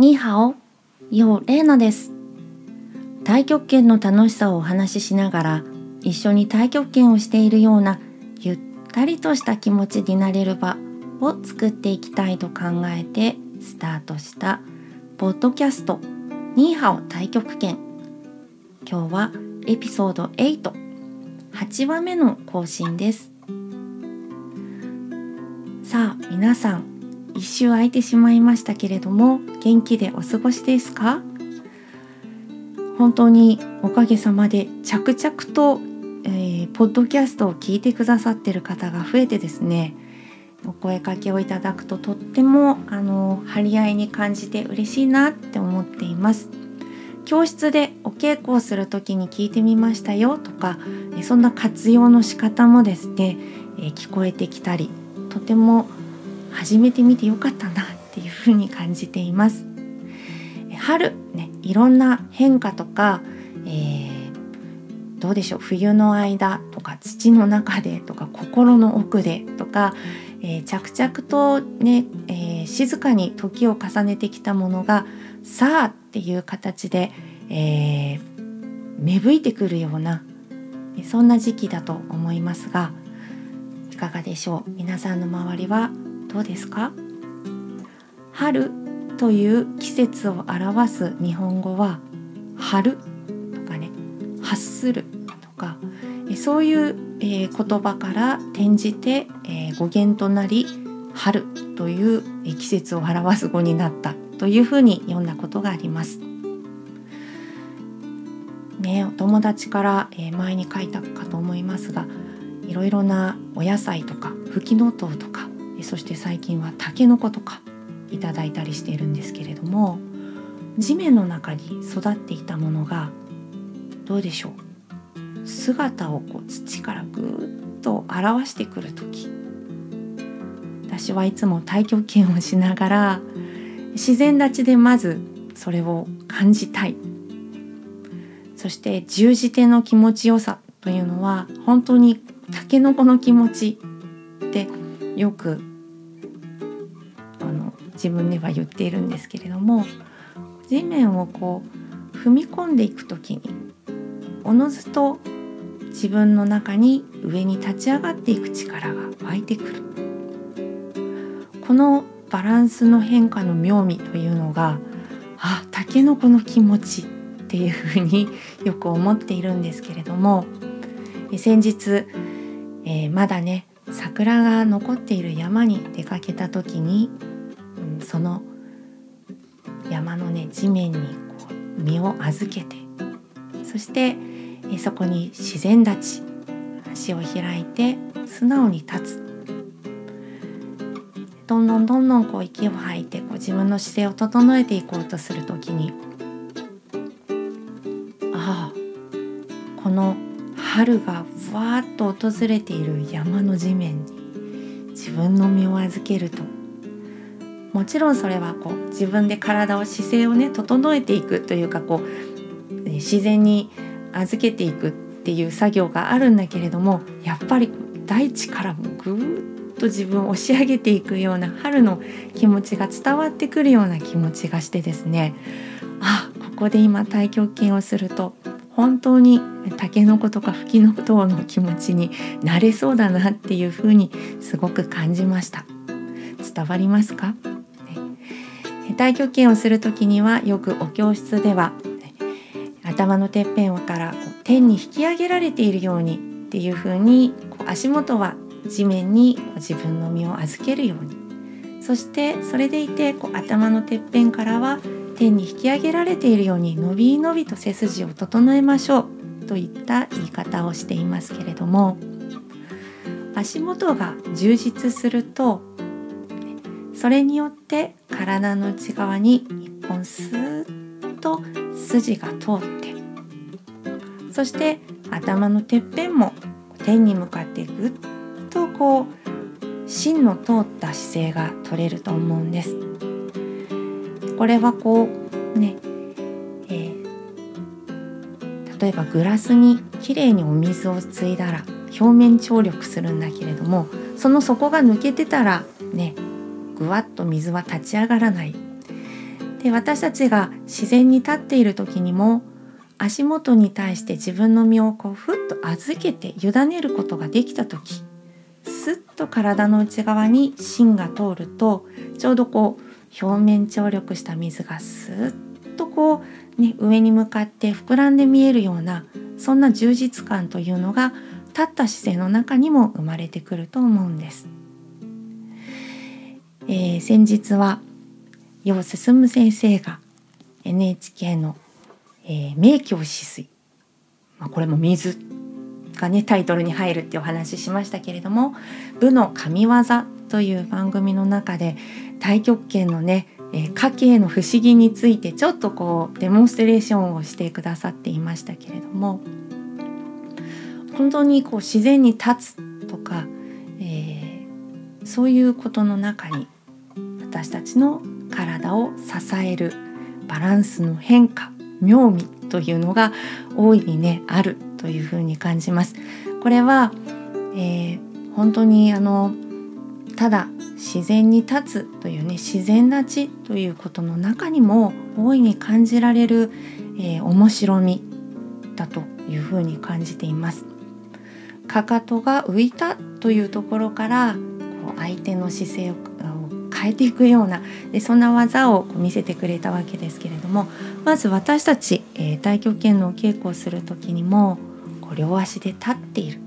ニーハオ、ヨーレーナです。太極拳の楽しさをお話ししながら、一緒に太極拳をしているようなゆったりとした気持ちになれる場を作っていきたいと考えてスタートしたポッドキャストニーハオ太極拳。今日はエピソード8、8話目の更新です。さあ皆さん一周空いてしまいましたけれども元気でお過ごしですか？本当におかげさまで着々と、えー、ポッドキャストを聞いてくださってる方が増えてですねお声かけをいただくととってもあの張り合いに感じて嬉しいなって思っています。教室でお稽古をする時に聞いてみましたよとかそんな活用の仕方もですね、え、聞こえてきたりとても始めてみてよかったなっていうふうに感じています。春ねいろんな変化とか、えー、どうでしょう冬の間とか土の中でとか心の奥でとか、えー、着々とね、えー、静かに時を重ねてきたものがさあっていう形で、え芽吹いてくるようなそんな時期だと思いますがいかがでしょう。皆さんの周りはどうですか？春という季節を表す日本語は春とかね発するとかそういう、言葉から転じて、語源となり春という季節を表す語になったというふうに読んだことがあります。ね、お友達から、前に書いたかと思いますがいろいろなお野菜とかフキノトウとそして最近はタケノコとかいただいたりしているんですけれども地面の中に育っていたものがどうでしょう？姿をこう土からぐーっと表してくる時。私はいつも太極拳をしながら自然立ちでまずそれを感じたい。そして十字手の気持ちよさというのは本当にタケノコの気持ちってよく自分では言っているんですけれども地面をこう踏み込んでいく時におのずと自分の中に上に立ち上がっていく力が湧いてくる。このバランスの変化の妙味というのがあタケノコの気持ちっていうふうによく思っているんですけれども先日、えー、まだね桜が残っている山に出かけた時に、その山のね地面にこう身を預けてそしてそこに自然立ち足を開いて素直に立つ。どんどんどんどんこう息を吐いてこう自分の姿勢を整えていこうとする時にああこの春がわーっと訪れている山の地面に自分の身を預けるともちろんそれはこう自分で体を姿勢をね整えていくというかこう自然に預けていくっていう作業があるんだけれどもやっぱり大地からもぐっと自分を押し上げていくような春の気持ちが伝わってくるような気持ちがしてですねあここで今太極拳をすると本当にタケノコとかフキノトウの気持ちになれそうだなっていうふうにすごく感じました。伝わりますか、太極拳をする時にはよくお教室では、頭のてっぺんからこう天に引き上げられているようにっていうふうにこう足元は地面に自分の身を預けるように。そしてそれでいてこう頭のてっぺんからは天に引き上げられているように伸び伸びと背筋を整えましょうといった言い方をしていますけれども足元が充実するとそれによって体の内側に一本スーッと筋が通ってそして頭のてっぺんも天に向かってぐっとこう芯の通った姿勢が取れると思うんです。これはこうね、えー、例えばグラスにきれいにお水をついだら表面張力するんだけれどもその底が抜けてたらねぐわっと水は立ち上がらないで私たちが自然に立っている時にも足元に対して自分の身をこうふっと預けて委ねることができた時スッと体の内側に芯が通るとちょうどこう表面張力した水がスッとこう、ね、上に向かって膨らんで見えるようなそんな充実感というのが立った姿勢の中にも生まれてくると思うんです。えー、先日は楊進先生が NHK の、えー、名教止水、まあ、これも水がねタイトルに入るってお話ししましたけれども「武の神業」という番組の中で太極拳のねえー、家計の不思議についてちょっとこうデモンストレーションをしてくださっていましたけれども本当にこう自然に立つとか、えー、そういうことの中に私たちの体を支えるバランスの変化妙味というのが大いにねあるというふうに感じます。これは、えー、本当にあのただ自然に立つというね自然な地ということの中にも大いに感じられる、えー、面白みだというふうに感じています。かかとが浮いたというところからこう相手の姿勢を変えていくようなでそんな技を見せてくれたわけですけれどもまず私たち、えー、太極拳の稽古をする時にもこう両足で立っている。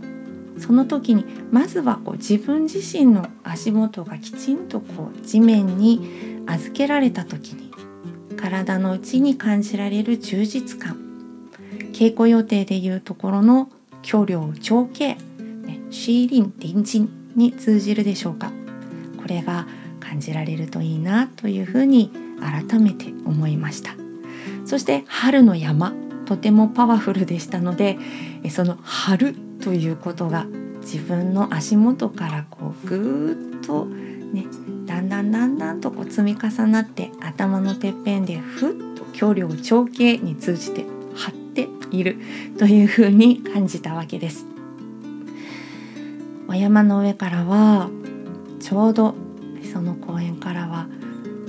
その時にまずはこう自分自身の足元がきちんとこう地面に預けられた時に体の内に感じられる充実感稽古予定でいうところの距離長径、ね、シーリン隣人に通じるでしょうか。これが感じられるといいなというふうに改めて思いましたそして春の山とてもパワフルでしたのでその春ということが自分の足元からこうぐーっとねだんだんだんだんとこう積み重なって頭のてっぺんでふっと距離を長径に通じて張っているというふうに感じたわけです。お山の上からはちょうどその公園からは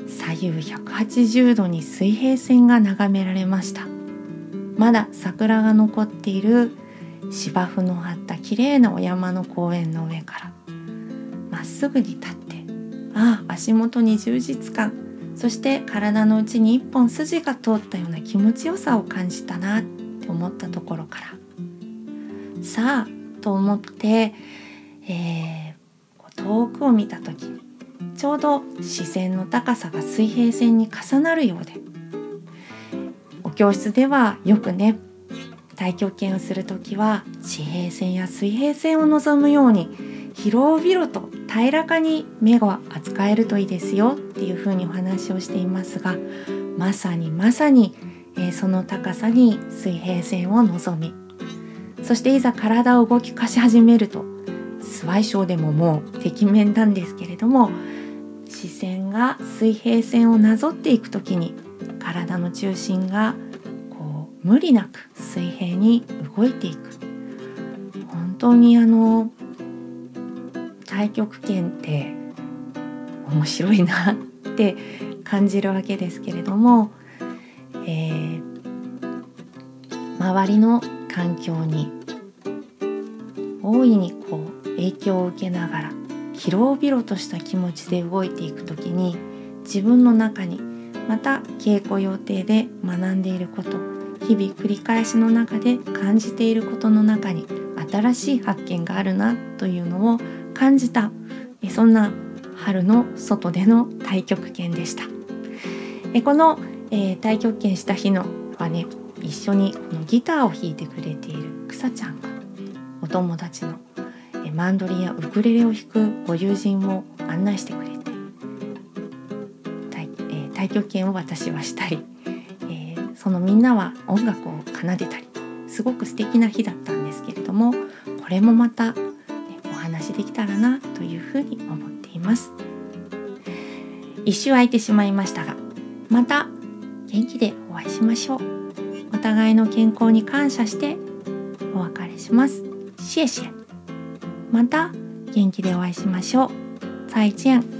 左右180度に水平線が眺められました。まだ桜が残っている芝生の張った綺麗なお山の公園の上からまっすぐに立ってああ足元に充実感そして体の内に一本筋が通ったような気持ちよさを感じたなって思ったところからさあと思って、えー、遠くを見た時にちょうど視線の高さが水平線に重なるようで。お教室ではよくね太極拳をする時は地平線や水平線を望むように広々と平らかに目が扱えるといいですよっていうふうにお話をしていますがまさにまさに、えー、その高さに水平線を望みそしていざ体を動きかし始めるとスワイショーでももうてきめんなんですけれども視線が水平線をなぞっていく時に体の中心がこう無理なく水平に動いていく。本当にあの太極拳って面白いなって感じるわけですけれども、えー、周りの環境に大いにこう影響を受けながら広々とした気持ちで動いていく時に自分の中にまた稽古予定で学んでいること日々繰り返しの中で感じていることの中に新しい発見があるなというのを感じたそんな春の外での太極拳でした。この、え、太極拳した日のはね一緒にこのギターを弾いてくれている草ちゃんがお友達のマンドリンやウクレレを弾くご友人を案内してくれて太,、えー、太極拳を私はしたり、えー、そのみんなは音楽を奏でたりすごく素敵な日だったんですけれどもこれもまた、ね、お話できたらなというふうに思っています。一周空いてしまいましたがまた元気でお会いしましょう。お互いの健康に感謝してお別れします。シエシエまた元気でお会いしましょう。再见。